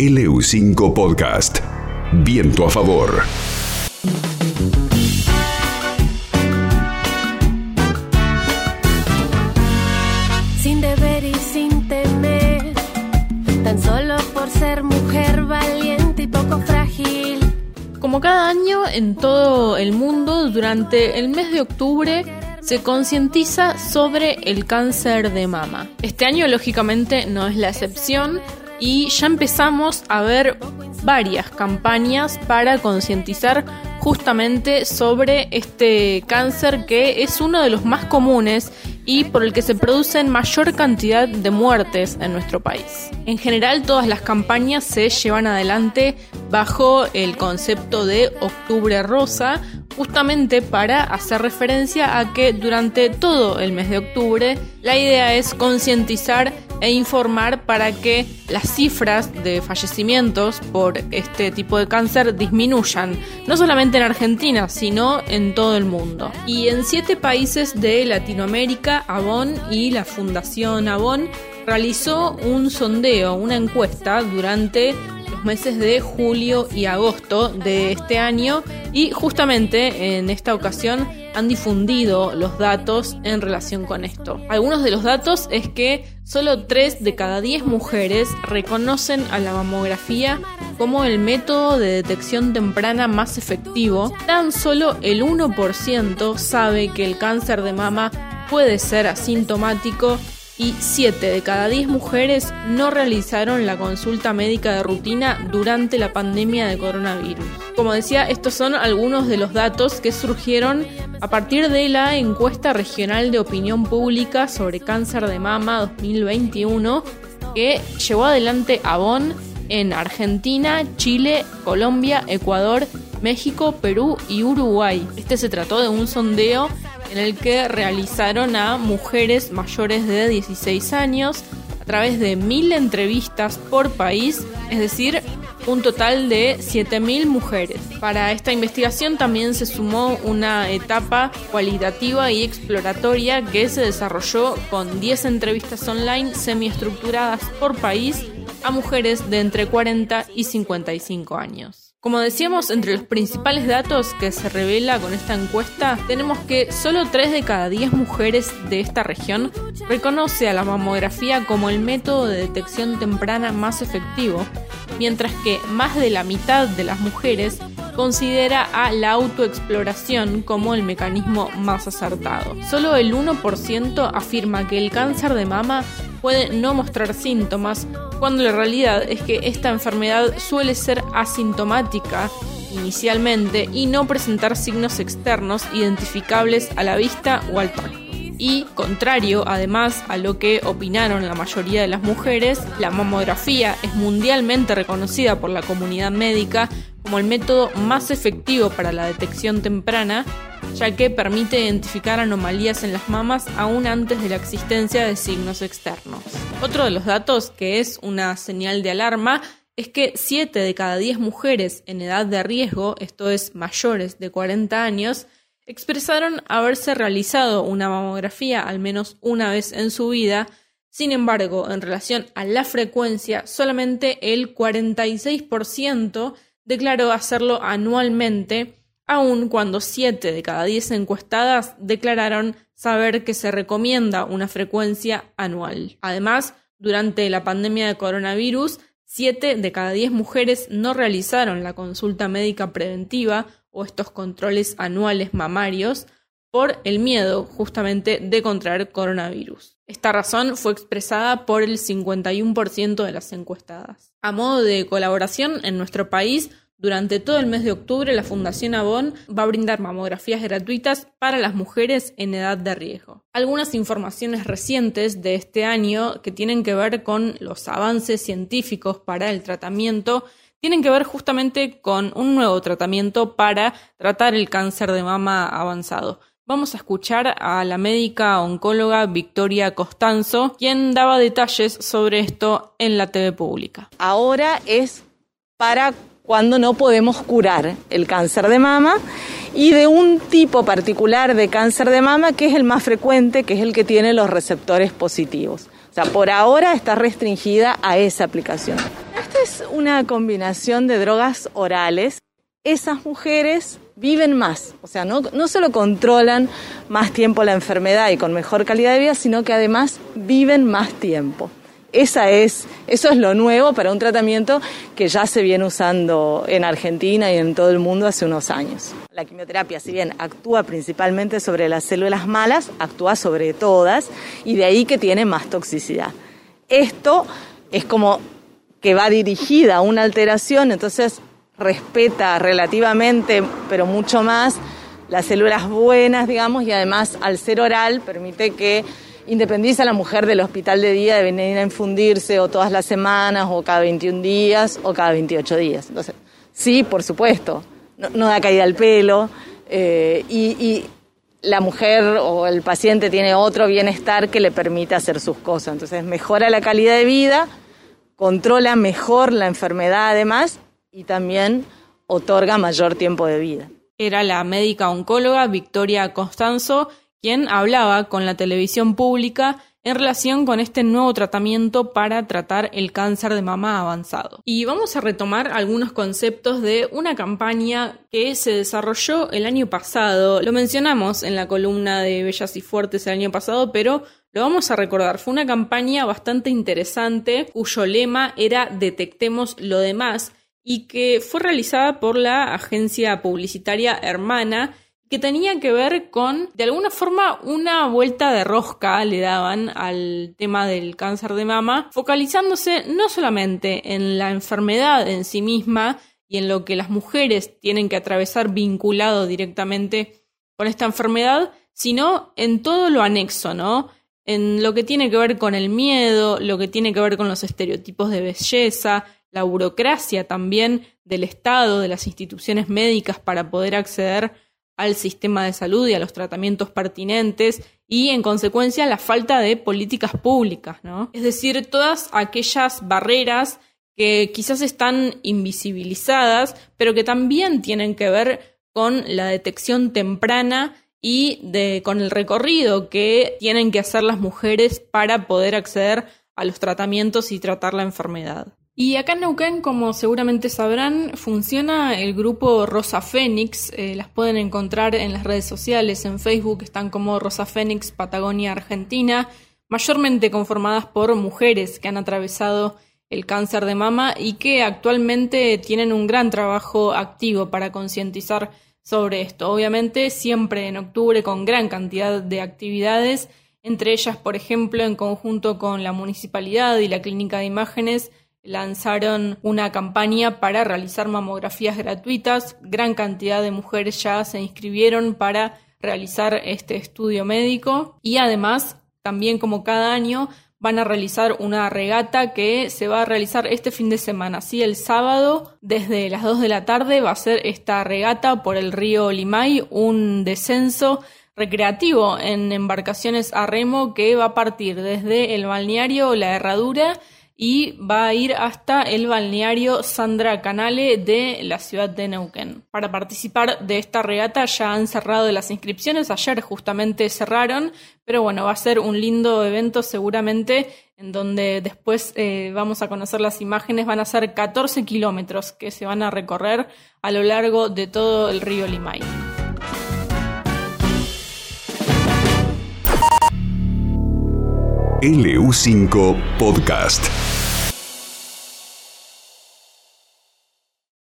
LU5 Podcast. Viento a favor. Sin deber y sin temer, tan solo por ser mujer valiente y poco frágil. Como cada año en todo el mundo, durante el mes de octubre se concientiza sobre el cáncer de mama. Este año lógicamente no es la excepción y ya empezamos a ver varias campañas para concientizar justamente sobre este cáncer que es uno de los más comunes y por el que se producen mayor cantidad de muertes en nuestro país. En general todas las campañas se llevan adelante bajo el concepto de Octubre Rosa, justamente para hacer referencia a que durante todo el mes de octubre la idea es concientizar e informar para que las cifras de fallecimientos por este tipo de cáncer disminuyan, no solamente en Argentina, sino en todo el mundo. Y en siete países de Latinoamérica, Avon y la Fundación Avon realizó un sondeo, una encuesta durante los meses de julio y agosto de este año y justamente en esta ocasión han difundido los datos en relación con esto. Algunos de los datos es que solo 3 de cada 10 mujeres reconocen a la mamografía como el método de detección temprana más efectivo. Tan solo el 1% sabe que el cáncer de mama puede ser asintomático y 7 de cada 10 mujeres no realizaron la consulta médica de rutina durante la pandemia de coronavirus. Como decía, estos son algunos de los datos que surgieron a partir de la encuesta regional de opinión pública sobre cáncer de mama 2021 que llevó adelante Avon en Argentina, Chile, Colombia, Ecuador, México, Perú y Uruguay. Este se trató de un sondeo en el que realizaron a mujeres mayores de 16 años a través de mil entrevistas por país, es decir, un total de 7.000 mujeres. Para esta investigación también se sumó una etapa cualitativa y exploratoria que se desarrolló con 10 entrevistas online semiestructuradas por país a mujeres de entre 40 y 55 años. Como decíamos, entre los principales datos que se revela con esta encuesta, tenemos que solo 3 de cada 10 mujeres de esta región reconoce a la mamografía como el método de detección temprana más efectivo, mientras que más de la mitad de las mujeres considera a la autoexploración como el mecanismo más acertado. Solo el 1% afirma que el cáncer de mama puede no mostrar síntomas cuando la realidad es que esta enfermedad suele ser asintomática inicialmente y no presentar signos externos identificables a la vista o al tacto. Y contrario además a lo que opinaron la mayoría de las mujeres, la mamografía es mundialmente reconocida por la comunidad médica como el método más efectivo para la detección temprana, ya que permite identificar anomalías en las mamas aún antes de la existencia de signos externos. Otro de los datos que es una señal de alarma es que 7 de cada 10 mujeres en edad de riesgo, esto es mayores de 40 años, expresaron haberse realizado una mamografía al menos una vez en su vida, sin embargo, en relación a la frecuencia, solamente el 46% declaró hacerlo anualmente, aun cuando 7 de cada 10 encuestadas declararon saber que se recomienda una frecuencia anual. Además, durante la pandemia de coronavirus, 7 de cada 10 mujeres no realizaron la consulta médica preventiva o estos controles anuales mamarios por el miedo justamente de contraer coronavirus. Esta razón fue expresada por el 51% de las encuestadas. A modo de colaboración en nuestro país, durante todo el mes de octubre, la Fundación Avon va a brindar mamografías gratuitas para las mujeres en edad de riesgo. Algunas informaciones recientes de este año que tienen que ver con los avances científicos para el tratamiento tienen que ver justamente con un nuevo tratamiento para tratar el cáncer de mama avanzado. Vamos a escuchar a la médica oncóloga Victoria Costanzo, quien daba detalles sobre esto en la TV pública. Ahora es para cuando no podemos curar el cáncer de mama y de un tipo particular de cáncer de mama que es el más frecuente, que es el que tiene los receptores positivos. O sea, por ahora está restringida a esa aplicación. Este es una combinación de drogas orales. Esas mujeres viven más, o sea, no, solo controlan más tiempo la enfermedad y con mejor calidad de vida, sino que además viven más tiempo. Esa es, eso es lo nuevo para un tratamiento que ya se viene usando en Argentina y en todo el mundo hace unos años. La quimioterapia, si bien actúa principalmente sobre las células malas, actúa sobre todas y de ahí que tiene más toxicidad. Esto es como que va dirigida a una alteración, entonces respeta relativamente, pero mucho más, las células buenas, digamos, y además al ser oral permite que independiza a la mujer del hospital de día de venir a infundirse o todas las semanas o cada 21 días o cada 28 días. Entonces, sí, por supuesto, no, da caída al pelo eh, y, la mujer o el paciente tiene otro bienestar que le permite hacer sus cosas. Entonces, mejora la calidad de vida, controla mejor la enfermedad además y también otorga mayor tiempo de vida. Era la médica oncóloga Victoria Constanzo quien hablaba con la televisión pública en relación con este nuevo tratamiento para tratar el cáncer de mama avanzado. Y vamos a retomar algunos conceptos de una campaña que se desarrolló el año pasado. Lo mencionamos en la columna de Bellas y Fuertes el año pasado, pero lo vamos a recordar. Fue una campaña bastante interesante cuyo lema era Detectemos lo demás y que fue realizada por la agencia publicitaria Hermana que tenía que ver con, de alguna forma, una vuelta de rosca le daban al tema del cáncer de mama, focalizándose no solamente en la enfermedad en sí misma y en lo que las mujeres tienen que atravesar vinculado directamente con esta enfermedad, sino en todo lo anexo, ¿no? En lo que tiene que ver con el miedo, lo que tiene que ver con los estereotipos de belleza, la burocracia también del Estado, de las instituciones médicas para poder acceder al sistema de salud y a los tratamientos pertinentes y en consecuencia la falta de políticas públicas, ¿no? Es decir, todas aquellas barreras que quizás están invisibilizadas, pero que también tienen que ver con la detección temprana y de, con el recorrido que tienen que hacer las mujeres para poder acceder a los tratamientos y tratar la enfermedad. Y acá en Neuquén, como seguramente sabrán, funciona el grupo Rosa Fénix. Eh, las pueden encontrar en las redes sociales, en Facebook están como Rosa Fénix Patagonia Argentina, mayormente conformadas por mujeres que han atravesado el cáncer de mama y que actualmente tienen un gran trabajo activo para concientizar sobre esto. Obviamente siempre en octubre con gran cantidad de actividades, entre ellas, por ejemplo, en conjunto con la municipalidad y la clínica de imágenes, lanzaron una campaña para realizar mamografías gratuitas. Gran cantidad de mujeres ya se inscribieron para realizar este estudio médico y además, también como cada año, van a realizar una regata que se va a realizar este fin de semana. Así el sábado, desde las 2 de la tarde, va a ser esta regata por el río Limay, un descenso recreativo en embarcaciones a remo que va a partir desde el balneario La Herradura y va a ir hasta el balneario Sandra Canale de la ciudad de Neuquén. Para participar de esta regata ya han cerrado las inscripciones, ayer justamente cerraron, pero bueno, va a ser un lindo evento seguramente en donde después eh, vamos a conocer las imágenes, van a ser 14 kilómetros que se van a recorrer a lo largo de todo el río Limay. LU5 Podcast.